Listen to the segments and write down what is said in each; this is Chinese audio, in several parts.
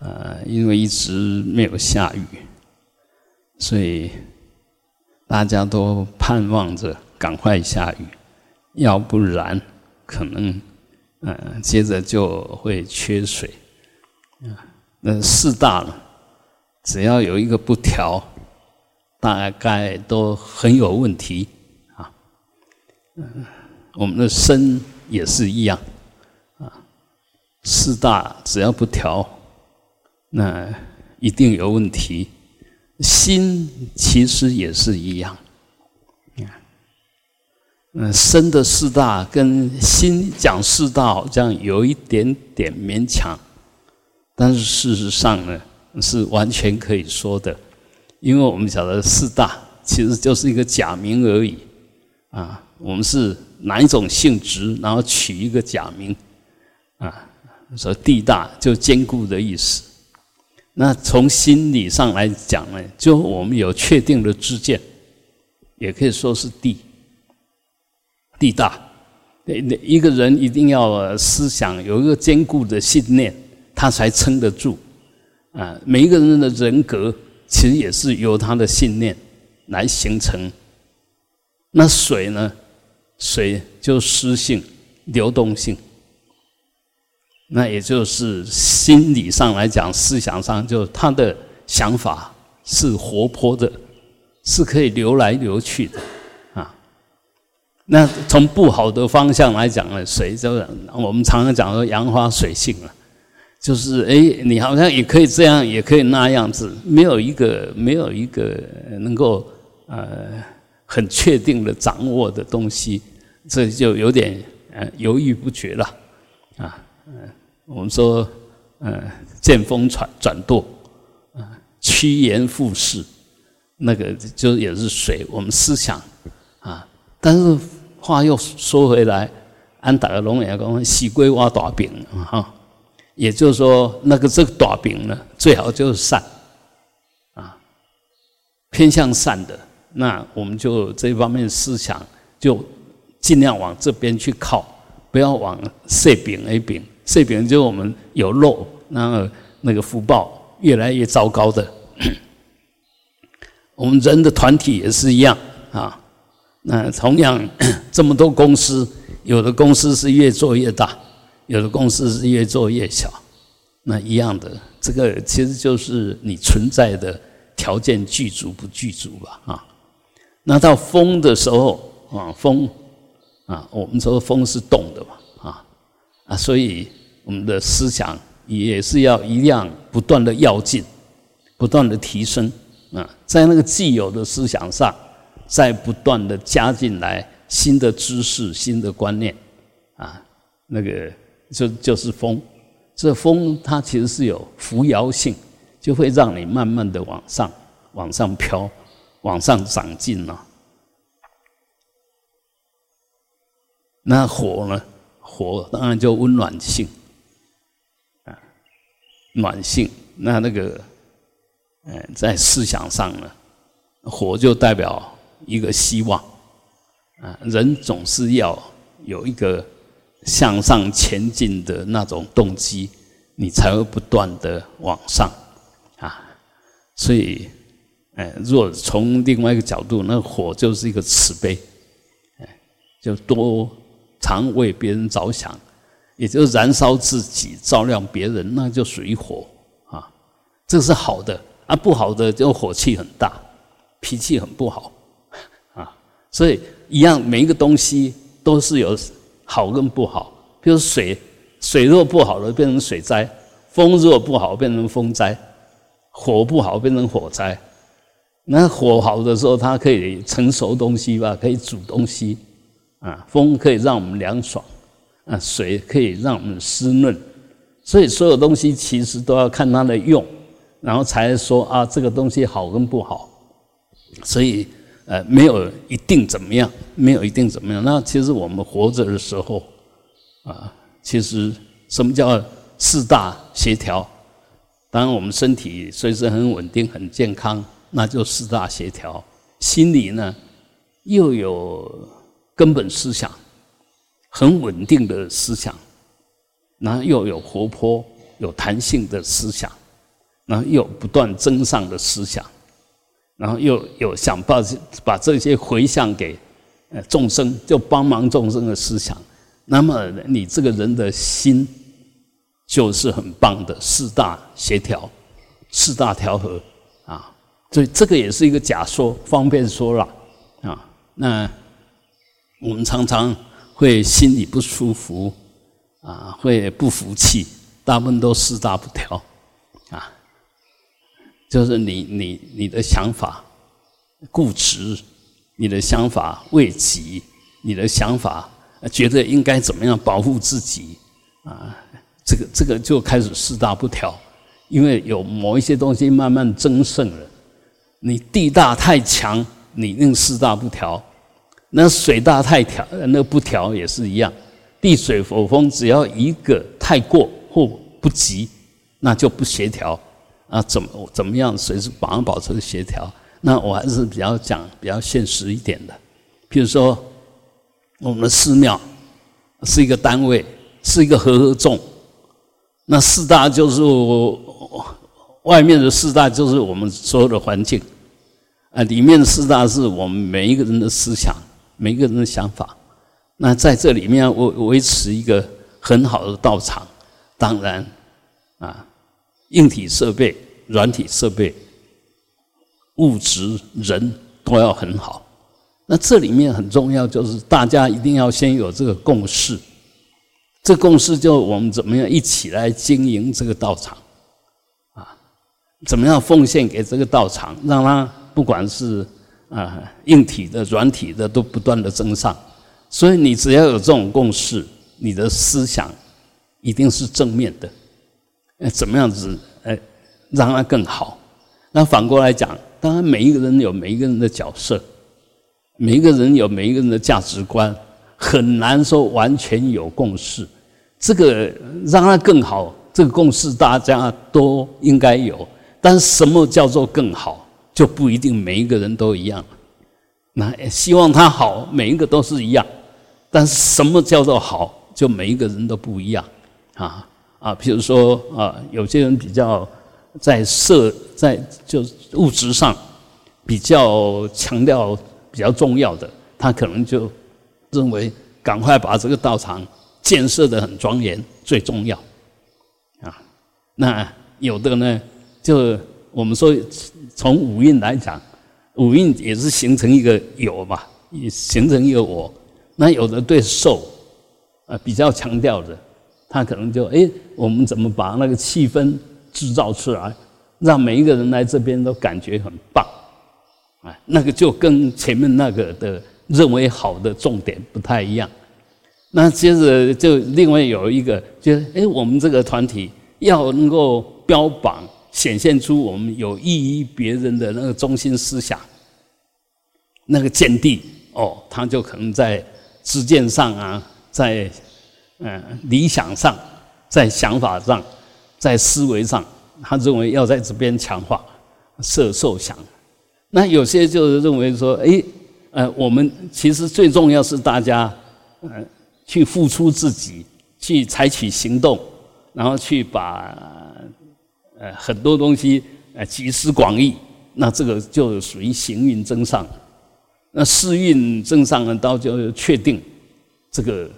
呃，因为一直没有下雨，所以大家都盼望着赶快下雨，要不然可能，呃，接着就会缺水。啊，那四大了，只要有一个不调，大概都很有问题啊。嗯，我们的身也是一样，啊，四大只要不调。那一定有问题，心其实也是一样。嗯，身的四大跟心讲四大好像有一点点勉强，但是事实上呢是完全可以说的，因为我们晓得四大其实就是一个假名而已啊。我们是哪一种性质，然后取一个假名啊，说地大就坚固的意思。那从心理上来讲呢，就我们有确定的知见，也可以说是地，地大。那那一个人一定要思想有一个坚固的信念，他才撑得住。啊，每一个人的人格其实也是由他的信念来形成。那水呢？水就湿性、流动性。那也就是心理上来讲，思想上就他的想法是活泼的，是可以流来流去的啊。那从不好的方向来讲呢，水就我们常常讲说杨花水性了，就是哎，你好像也可以这样，也可以那样子，没有一个没有一个能够呃很确定的掌握的东西，这就有点呃犹豫不决了啊嗯。我们说，呃，见风转转舵，啊，趋炎附势，那个就也是水。我们思想啊，但是话又说回来，安达的龙也讲，喜归挖大饼哈，也就是说，那个这个大饼呢，最好就是善，啊，偏向善的，那我们就这方面思想就尽量往这边去靠，不要往碎饼 A 饼。这边就是我们有漏，那那个福报越来越糟糕的。我们人的团体也是一样啊。那同样 这么多公司，有的公司是越做越大，有的公司是越做越小。那一样的，这个其实就是你存在的条件具足不具足吧？啊，那到风的时候啊，风啊，我们说风是动的嘛，啊啊，所以。我们的思想也是要一样不断的要进，不断的提升啊，在那个既有的思想上，再不断的加进来新的知识、新的观念啊，那个就就是风，这风它其实是有扶摇性，就会让你慢慢的往上、往上飘、往上长进了。那火呢？火当然就温暖性。暖性，那那个，呃，在思想上呢，火就代表一个希望，啊，人总是要有一个向上前进的那种动机，你才会不断的往上，啊，所以，呃，若从另外一个角度，那火就是一个慈悲，哎，就多常为别人着想。也就是燃烧自己，照亮别人，那就属于火啊。这是好的啊，不好的就火气很大，脾气很不好啊。所以一样，每一个东西都是有好跟不好。比如水，水若不好了变成水灾；风若不好变成风灾；火不好变成火灾。那火好的时候，它可以成熟东西吧，可以煮东西啊。风可以让我们凉爽。啊，水可以让我们湿润，所以所有东西其实都要看它的用，然后才说啊，这个东西好跟不好。所以，呃，没有一定怎么样，没有一定怎么样。那其实我们活着的时候，啊，其实什么叫四大协调？当然，我们身体随时很稳定、很健康，那就四大协调。心里呢，又有根本思想。很稳定的思想，然后又有活泼、有弹性的思想，然后又不断增上的思想，然后又有想把把这些回向给呃众生，就帮忙众生的思想，那么你这个人的心就是很棒的四大协调、四大调和啊。所以这个也是一个假说，方便说了啊。那我们常常会心里不舒服啊，会不服气，大部分都四大不调啊。就是你你你的想法固执，你的想法为己，你的想法觉得应该怎么样保护自己啊？这个这个就开始四大不调，因为有某一些东西慢慢增盛了。你地大太强，你那四大不调；那水大太调，那不调也是一样。地水火风只要一个太过或不及，那就不协调啊！怎么怎么样？随时保保持协调。那我还是比较讲比较现实一点的。譬如说，我们的寺庙是一个单位，是一个合合众，那四大就是外面的四大就是我们所有的环境，啊，里面的四大是我们每一个人的思想，每个人的想法。那在这里面维维持一个很好的道场，当然啊，硬体设备、软体设备、物质、人都要很好。那这里面很重要，就是大家一定要先有这个共识。这共识就我们怎么样一起来经营这个道场。啊怎么样奉献给这个道场，让它不管是啊硬体的、软体的都不断的增上。所以你只要有这种共识，你的思想一定是正面的。哎，怎么样子哎让它更好？那反过来讲，当然每一个人有每一个人的角色，每一个人有每一个人的价值观，很难说完全有共识。这个让它更好，这个共识大家都应该有。但是什么叫做更好，就不一定每一个人都一样。那希望他好，每一个都是一样。但是什么叫做好，就每一个人都不一样。啊啊，比如说啊，有些人比较在色在就物质上比较强调比较重要的，他可能就认为赶快把这个道场建设的很庄严最重要。啊，那有的呢？就我们说，从五蕴来讲，五蕴也是形成一个有嘛，也形成一个我。那有的对受啊比较强调的，他可能就哎，我们怎么把那个气氛制造出来，让每一个人来这边都感觉很棒，啊，那个就跟前面那个的认为好的重点不太一样。那接着就另外有一个，就是哎，我们这个团体要能够标榜。显现出我们有益于别人的那个中心思想，那个见地哦，他就可能在知见上啊，在嗯理想上，在想法上，在思维上，他认为要在这边强化色受想。那有些就是认为说，哎，呃，我们其实最重要是大家嗯去付出自己，去采取行动，然后去把。呃，很多东西呃集思广益，那这个就属于行运增上。那四运增上呢，到就确定这个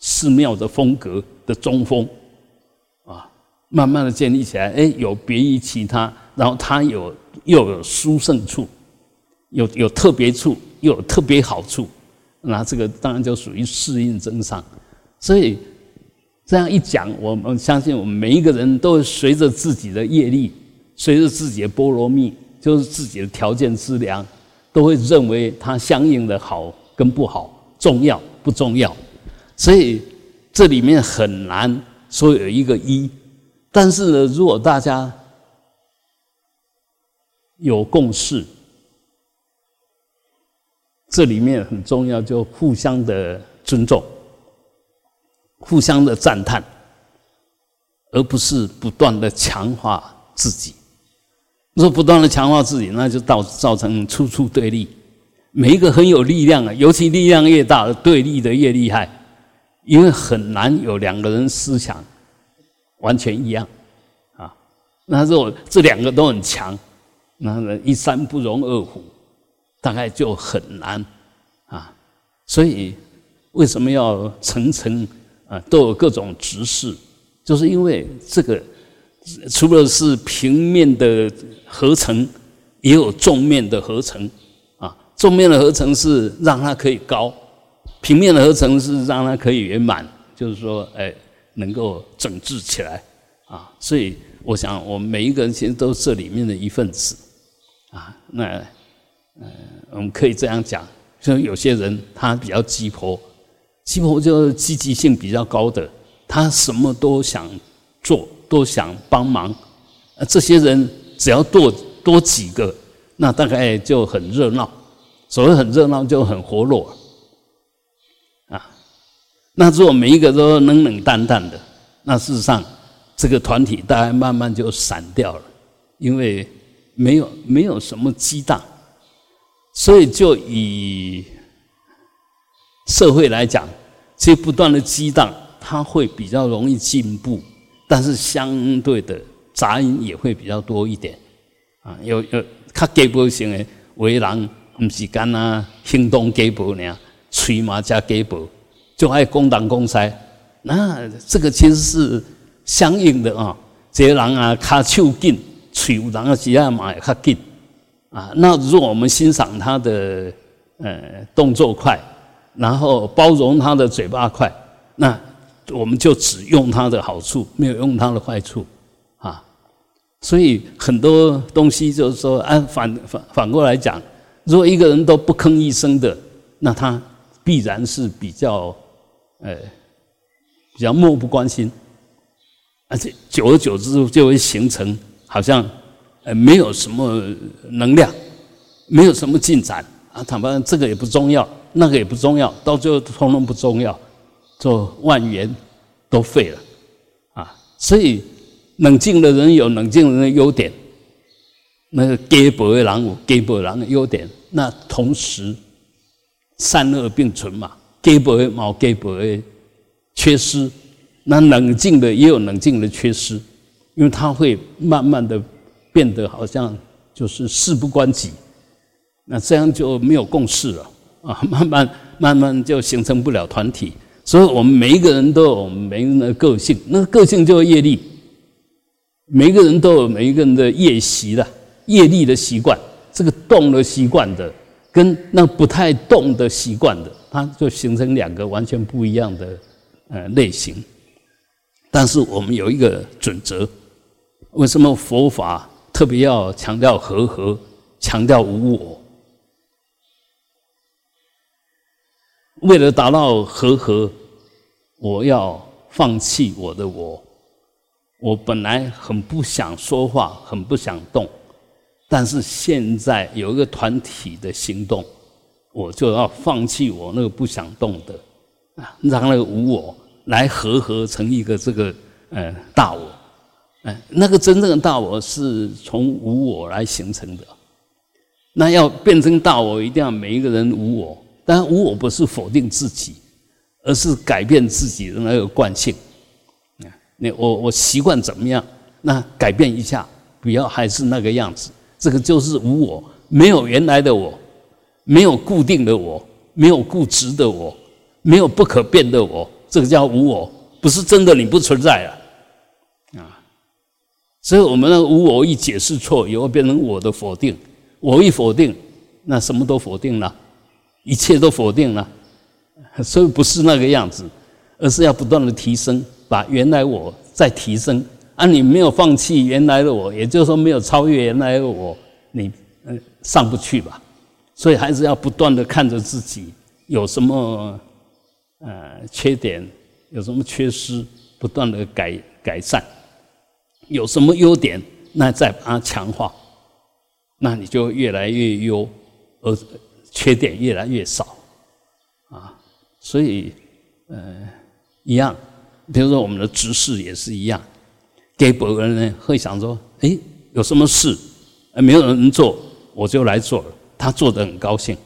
寺庙的风格的中风啊，慢慢的建立起来，哎，有别于其他，然后它有又有殊胜处，有有特别处，又有特别好处，那这个当然就属于四运增上，所以。这样一讲，我们相信我们每一个人都随着自己的业力，随着自己的波罗蜜，就是自己的条件资粮，都会认为它相应的好跟不好，重要不重要。所以这里面很难说有一个一。但是呢，如果大家有共识，这里面很重要，就互相的尊重。互相的赞叹，而不是不断的强化自己。若不断的强化自己，那就造造成处处对立。每一个很有力量啊，尤其力量越大，对立的越厉害，因为很难有两个人思想完全一样啊。那如果这两个都很强，那一山不容二虎，大概就很难啊。所以为什么要层层啊都有各种执事？就是因为这个除了是平面的合成，也有纵面的合成啊。纵面的合成是让它可以高，平面的合成是让它可以圆满，就是说，哎，能够整治起来啊。所以。我想，我们每一个人其实都是这里面的一份子，啊，那，呃，我们可以这样讲，就有些人他比较鸡婆，鸡婆就积极性比较高的，他什么都想做，都想帮忙，啊，这些人只要多多几个，那大概就很热闹，所谓很热闹就很活络，啊，那如果每一个都冷冷淡淡的，那事实上。这个团体大概慢慢就散掉了，因为没有没有什么激荡，所以就以社会来讲，这不断的激荡，它会比较容易进步，但是相对的杂音也会比较多一点啊。有有较基本性的为人，唔是干啊行动基本呢，吹嘛加基本，就爱公党公塞，那这个其实是。相应的啊，这些人啊，卡手紧，嘴人啊，只要嘛也较紧啊。那如果我们欣赏他的呃动作快，然后包容他的嘴巴快，那我们就只用他的好处，没有用他的坏处啊。所以很多东西就是说，按反反反过来讲，如果一个人都不吭一声的，那他必然是比较呃比较漠不关心。而且久而久之就会形成，好像呃没有什么能量，没有什么进展啊。坦白这个也不重要，那个也不重要，到最后通通不重要，做万元都废了啊。所以冷静的人有冷静人的优点，那个给薄的人有给薄人的优点，那同时善恶并存嘛，给薄的冇给薄的缺失。那冷静的也有冷静的缺失，因为他会慢慢的变得好像就是事不关己，那这样就没有共识了啊，慢慢慢慢就形成不了团体。所以我们每一个人都有每个人的个性，那个个性就是业力。每一个人都有每一个人的业习的业力的习惯，这个动的习惯的跟那不太动的习惯的，它就形成两个完全不一样的呃类型。但是我们有一个准则，为什么佛法特别要强调和合，强调无我？为了达到和合，我要放弃我的我。我本来很不想说话，很不想动，但是现在有一个团体的行动，我就要放弃我那个不想动的，啊，让那个无我。来合合成一个这个呃大我，哎，那个真正的大我是从无我来形成的。那要变成大我，一定要每一个人无我。但无我不是否定自己，而是改变自己的那个惯性。啊，你我我习惯怎么样？那改变一下，不要还是那个样子。这个就是无我，没有原来的我，没有固定的我，没有固执的我，没有不可变的我。这个叫无我，不是真的你不存在了，啊！所以我们的无我一解释错，以后变成我的否定。我一否定，那什么都否定了，一切都否定了。所以不是那个样子，而是要不断的提升，把原来我再提升。啊，你没有放弃原来的我，也就是说没有超越原来的我，你嗯上不去吧？所以还是要不断的看着自己有什么。呃，缺点有什么缺失，不断的改改善；有什么优点，那再把它强化，那你就越来越优，而缺点越来越少啊。所以，呃，一样，比如说我们的执事也是一样，给别人呢会想说：哎，有什么事，没有人做，我就来做了，他做的很高兴。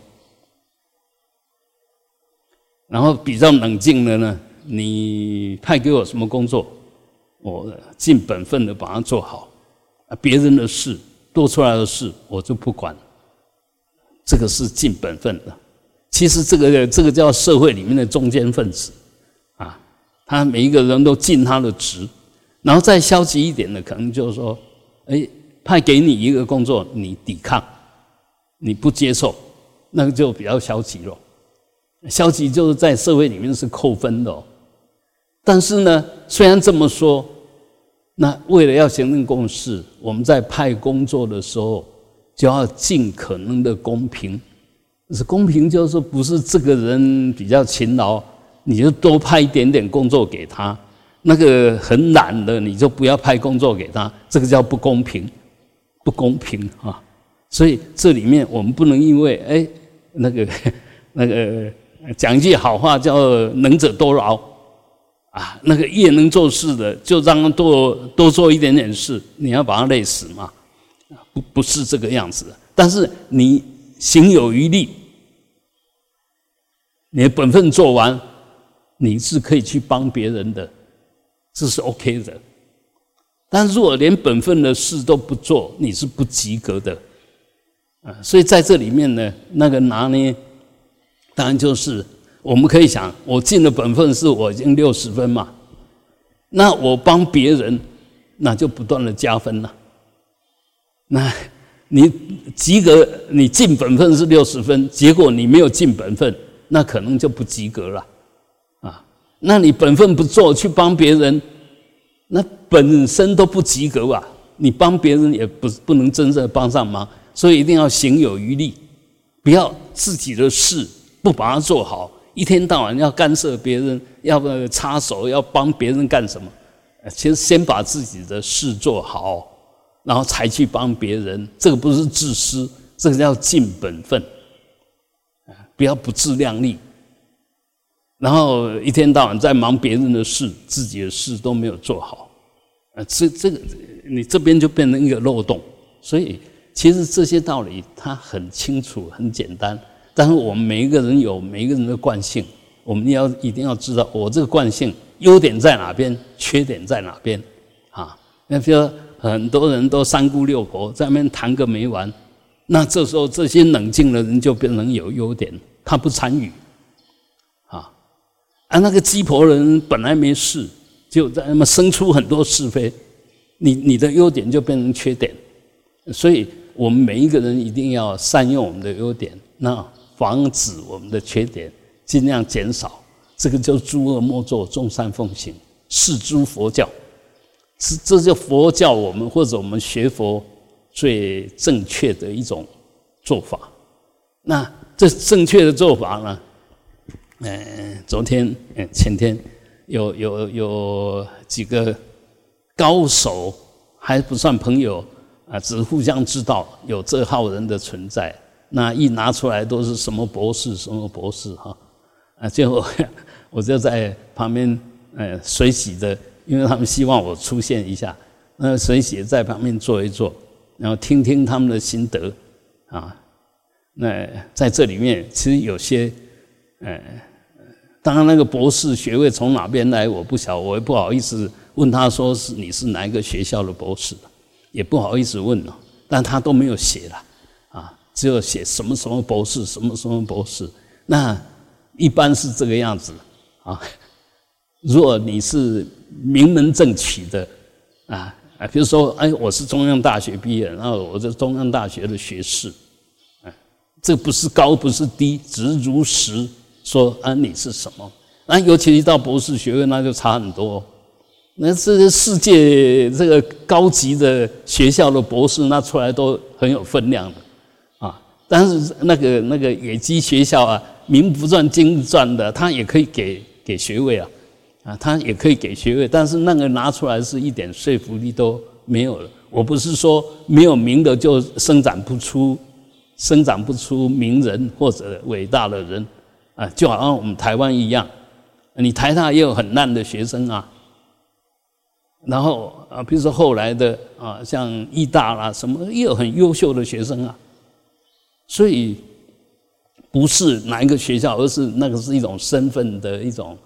然后比较冷静的呢，你派给我什么工作，我尽本分的把它做好，别人的事多出来的事我就不管，这个是尽本分的。其实这个这个叫社会里面的中间分子啊，他每一个人都尽他的职，然后再消极一点的，可能就是说，哎，派给你一个工作，你抵抗，你不接受，那个就比较消极了。消极就是在社会里面是扣分的，但是呢，虽然这么说，那为了要形成共识，我们在派工作的时候就要尽可能的公平。是公平，就是不是这个人比较勤劳，你就多派一点点工作给他；那个很懒的，你就不要派工作给他。这个叫不公平，不公平啊！所以这里面我们不能因为哎，那个 那个讲一句好话叫“能者多劳”，啊，那个越能做事的就让他多多做一点点事，你要把他累死嘛？不不是这个样子。但是你行有余力。你的本分做完，你是可以去帮别人的，这是 OK 的。但如果连本分的事都不做，你是不及格的啊。所以在这里面呢，那个拿捏，当然就是我们可以想，我尽了本分是我已经六十分嘛，那我帮别人，那就不断的加分了。那你及格，你尽本分是六十分，结果你没有尽本分。那可能就不及格了，啊，那你本分不做去帮别人，那本身都不及格啊！你帮别人也不不能真正帮上忙，所以一定要行有余力，不要自己的事不把它做好，一天到晚要干涉别人，要不插手要帮别人干什么？其实先把自己的事做好，然后才去帮别人，这个不是自私，这个叫尽本分。不要不自量力，然后一天到晚在忙别人的事，自己的事都没有做好，啊，这这个你这边就变成一个漏洞。所以其实这些道理它很清楚、很简单，但是我们每一个人有每一个人的惯性，我们要一定要知道我这个惯性优点在哪边，缺点在哪边啊？那比如很多人都三姑六婆在那边谈个没完，那这时候这些冷静的人就变成有优点。他不参与，啊，啊，那个鸡婆人本来没事，就在那么生出很多是非，你你的优点就变成缺点，所以我们每一个人一定要善用我们的优点，那防止我们的缺点，尽量减少。这个叫诸恶莫作，众善奉行，是诸佛教，是这就佛教我们或者我们学佛最正确的一种做法。那。这正确的做法呢？嗯，昨天、嗯前天有有有几个高手，还不算朋友啊，只互相知道有这号人的存在。那一拿出来都是什么博士、什么博士哈啊！最后 我就在旁边呃随喜的，因为他们希望我出现一下，那随喜在旁边坐一坐，然后听听他们的心得啊。那在这里面，其实有些，呃，当然那个博士学位从哪边来，我不晓，我也不好意思问他说是你是哪一个学校的博士，也不好意思问了，但他都没有写了，啊，只有写什么什么博士，什么什么博士，那一般是这个样子，啊，如果你是名门正取的，啊啊，比如说，哎，我是中央大学毕业，然后我是中央大学的学士。这不是高，不是低，只是如实说啊，你是什么？那尤其一到博士学位，那就差很多。那这个世界这个高级的学校的博士，那出来都很有分量的啊。但是那个那个野鸡学校啊，名不传经不传的，他也可以给给学位啊，啊，他也可以给学位，但是那个拿出来是一点说服力都没有了。我不是说没有名的就生长不出。生长不出名人或者伟大的人啊，就好像我们台湾一样，你台大也有很烂的学生啊，然后啊，比如说后来的啊，像艺大啦什么，也有很优秀的学生啊，所以不是哪一个学校，而是那个是一种身份的一种，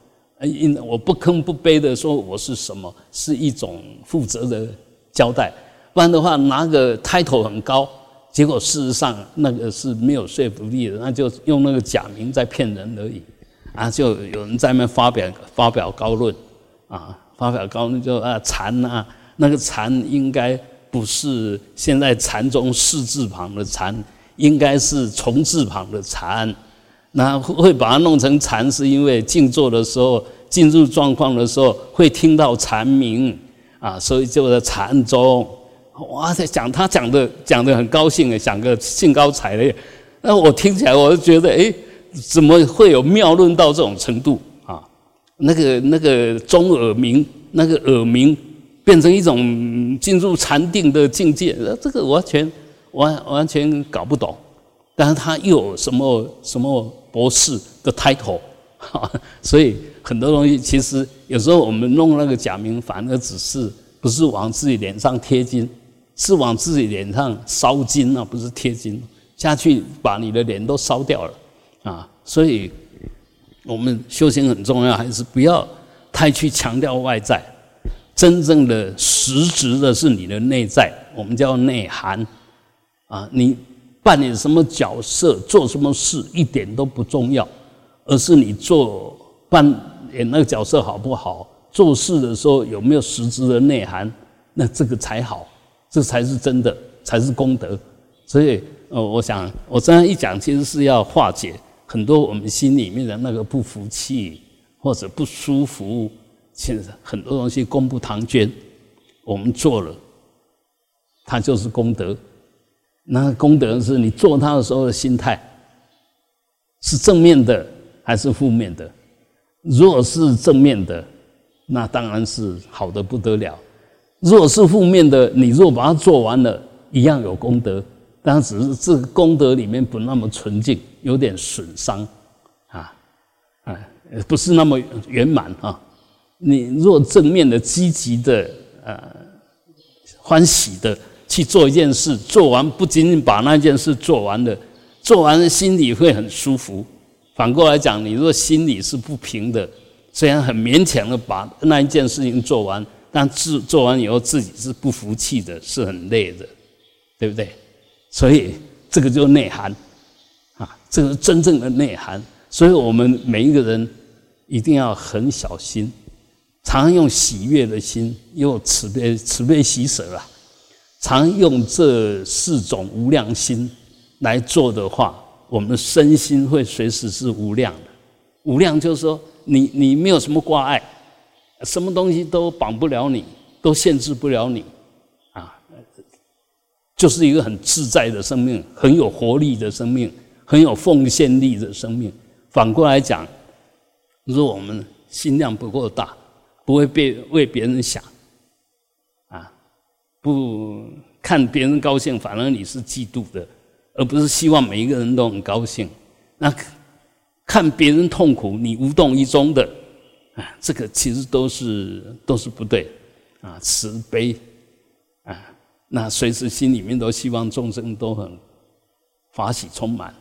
因我不吭不卑的说我是什么，是一种负责的交代。不然的话拿个 title 很高，结果事实上那个是没有说服力的，那就用那个假名在骗人而已。啊，就有人在那发表发表高论，啊，发表高论就啊禅啊，那个禅应该不是现在禅中四字旁的禅，应该是虫字旁的禅。那会把它弄成禅，是因为静坐的时候进入状况的时候会听到禅鸣啊，所以就在禅中。哇，在讲他讲的讲的很高兴讲个兴高采烈。那我听起来我就觉得，哎，怎么会有妙论到这种程度啊？那个那个中耳鸣，那个耳鸣变成一种进入禅定的境界，这个完全完完全搞不懂。但是他又有什么什么？博士的 title，哈 所以很多东西其实有时候我们弄那个假名，反而只是不是往自己脸上贴金，是往自己脸上烧金啊，不是贴金下去把你的脸都烧掉了啊！所以我们修行很重要，还是不要太去强调外在，真正的实质的是你的内在，我们叫内涵啊，你。扮演什么角色，做什么事一点都不重要，而是你做扮演那个角色好不好，做事的时候有没有实质的内涵，那这个才好，这才是真的，才是功德。所以，呃，我想我这样一讲，其实是要化解很多我们心里面的那个不服气或者不舒服。其实很多东西功不唐捐，我们做了，它就是功德。那功德是你做它的时候的心态是正面的还是负面的？如果是正面的，那当然是好的不得了；如果是负面的，你若把它做完了，一样有功德，但只是这个功德里面不那么纯净，有点损伤啊，哎，不是那么圆满啊。你若正面的、积极的、呃，欢喜的。去做一件事，做完不仅仅把那件事做完了，做完了心里会很舒服。反过来讲，你若心里是不平的，虽然很勉强的把那一件事情做完，但自做完以后自己是不服气的，是很累的，对不对？所以这个就内涵啊，这个是真正的内涵。所以我们每一个人一定要很小心，常用喜悦的心，用慈悲慈悲喜舍啊。常用这四种无量心来做的话，我们的身心会随时是无量的。无量就是说，你你没有什么挂碍，什么东西都绑不了你，都限制不了你，啊，就是一个很自在的生命，很有活力的生命，很有奉献力的生命。反过来讲，如果我们心量不够大，不会被为别人想。不看别人高兴，反而你是嫉妒的，而不是希望每一个人都很高兴。那看别人痛苦，你无动于衷的，啊，这个其实都是都是不对啊。慈悲啊，那随时心里面都希望众生都很法喜充满，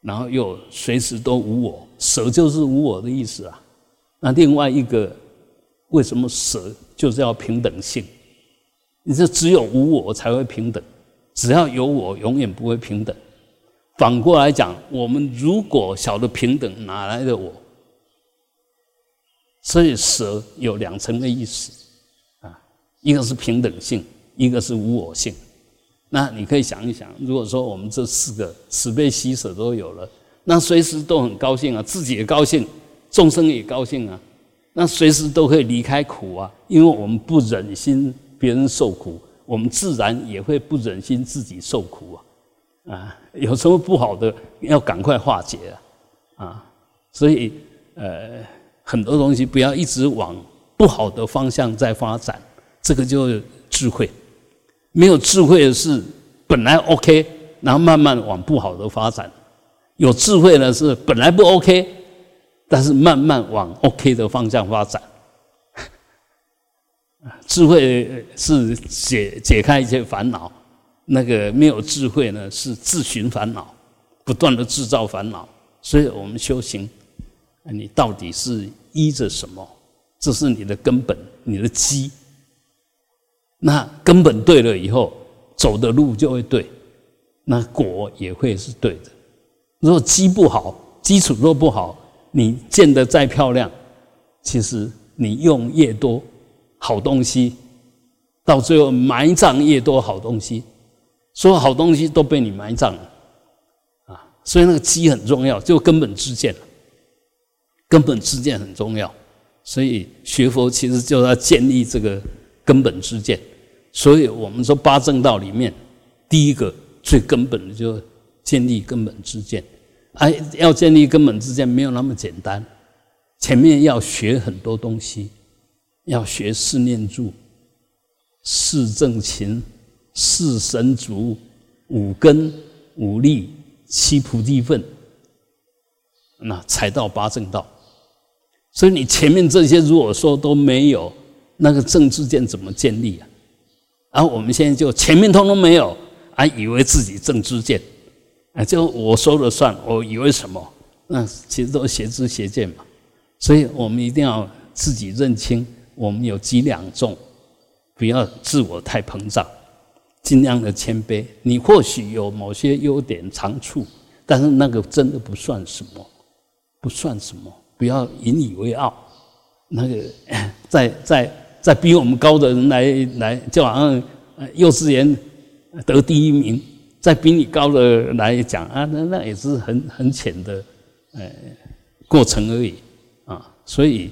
然后又随时都无我，舍就是无我的意思啊。那另外一个，为什么舍就是要平等性？你这只有无我才会平等，只要有我，永远不会平等。反过来讲，我们如果晓得平等，哪来的我？所以舍有两层的意思啊，一个是平等性，一个是无我性。那你可以想一想，如果说我们这四个慈悲喜舍都有了，那随时都很高兴啊，自己也高兴，众生也高兴啊，那随时都可以离开苦啊，因为我们不忍心。别人受苦，我们自然也会不忍心自己受苦啊！啊，有什么不好的，要赶快化解啊！啊，所以呃，很多东西不要一直往不好的方向在发展，这个就智慧。没有智慧的是本来 OK，然后慢慢往不好的发展；有智慧呢是本来不 OK，但是慢慢往 OK 的方向发展。智慧是解解开一切烦恼，那个没有智慧呢，是自寻烦恼，不断的制造烦恼。所以我们修行，你到底是依着什么？这是你的根本，你的基。那根本对了以后，走的路就会对，那果也会是对的。如果基不好，基础若不好，你建的再漂亮，其实你用越多好东西，到最后埋葬越多好东西，所有好东西都被你埋葬了啊！所以那个基很重要，就根本之见根本之见很重要。所以学佛其实就要建立这个根本之见。所以我们说八正道里面，第一个最根本的就建立根本之见。哎，要建立根本之见没有那么简单，前面要学很多东西，要学四念住、四正勤、四神足、五根、五力、七菩提分，那才到八正道。所以你前面这些如果说都没有，那个正知见怎么建立啊？而我们现在就前面通通没有，还以为自己正知见。啊，就我说了算，我以为什么？那其实都邪知邪见嘛。所以我们一定要自己认清，我们有几两重，不要自我太膨胀，尽量的谦卑。你或许有某些优点长处，但是那个真的不算什么，不算什么。不要引以为傲。那个 在在在比我们高的人来来，就好像幼稚园得第一名。在比你高的来讲啊，那那也是很很浅的，呃，过程而已啊。所以，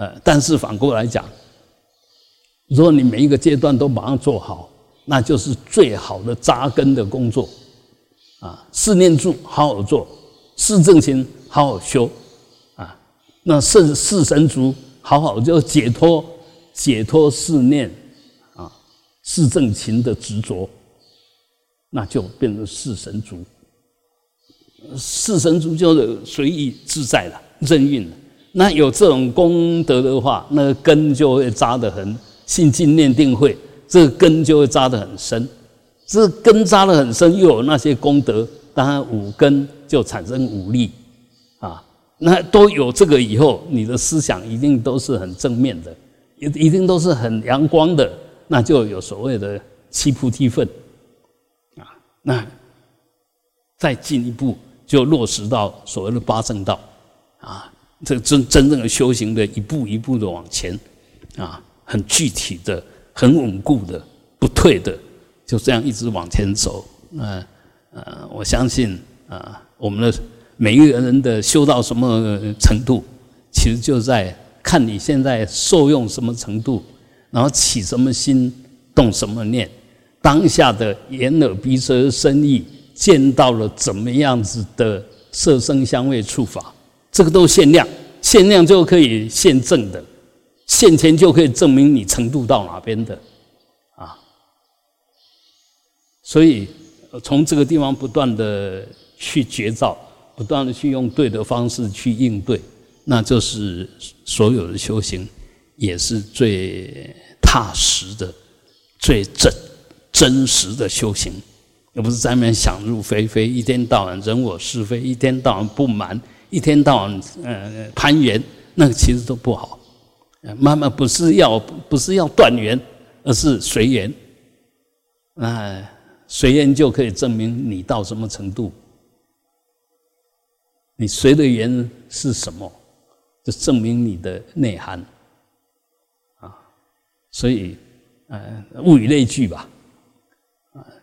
呃，但是反过来讲，如果你每一个阶段都马上做好，那就是最好的扎根的工作啊。四念住好好做，四正勤好好修啊。那四四神足好好就解脱解脱四念啊，四正勤的执着。那就变成四神足，四神足就是随意自在了，任运了。那有这种功德的话，那个根就会扎得很，信心念定会，这个根就会扎得很深。这根扎得很深，又有那些功德，当然五根就产生五力啊。那都有这个以后，你的思想一定都是很正面的，一一定都是很阳光的，那就有所谓的七菩提分啊。那再进一步，就落实到所谓的八正道啊，这真真正的修行的一步一步的往前啊，很具体的、很稳固的、不退的，就这样一直往前走。呃呃，我相信啊，我们的每一个人的修到什么程度，其实就在看你现在受用什么程度，然后起什么心，动什么念。当下的眼耳鼻舌身意见到了怎么样子的色声香味触法，这个都限量，限量就可以现证的，现前就可以证明你程度到哪边的，啊，所以从这个地方不断的去觉照，不断的去用对的方式去应对，那就是所有的修行也是最踏实的，最真。真实的修行，而不是在那边想入非非，一天到晚人我是非，一天到晚不满，一天到晚呃攀缘，那个其实都不好。慢慢不是要不是要断缘，而是随缘。哎，随缘就可以证明你到什么程度。你随的缘是什么，就证明你的内涵。啊，所以呃，物以类聚吧。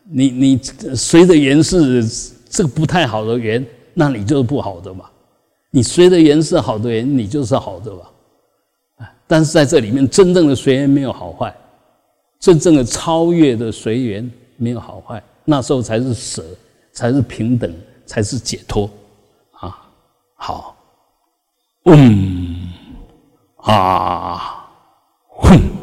你你随的缘是这个不太好的缘，那你就是不好的嘛。你随的缘是好的缘，你就是好的吧。但是在这里面，真正的随缘没有好坏，真正的超越的随缘没有好坏，那时候才是舍，才是平等，才是解脱啊。好，嗯啊，哼。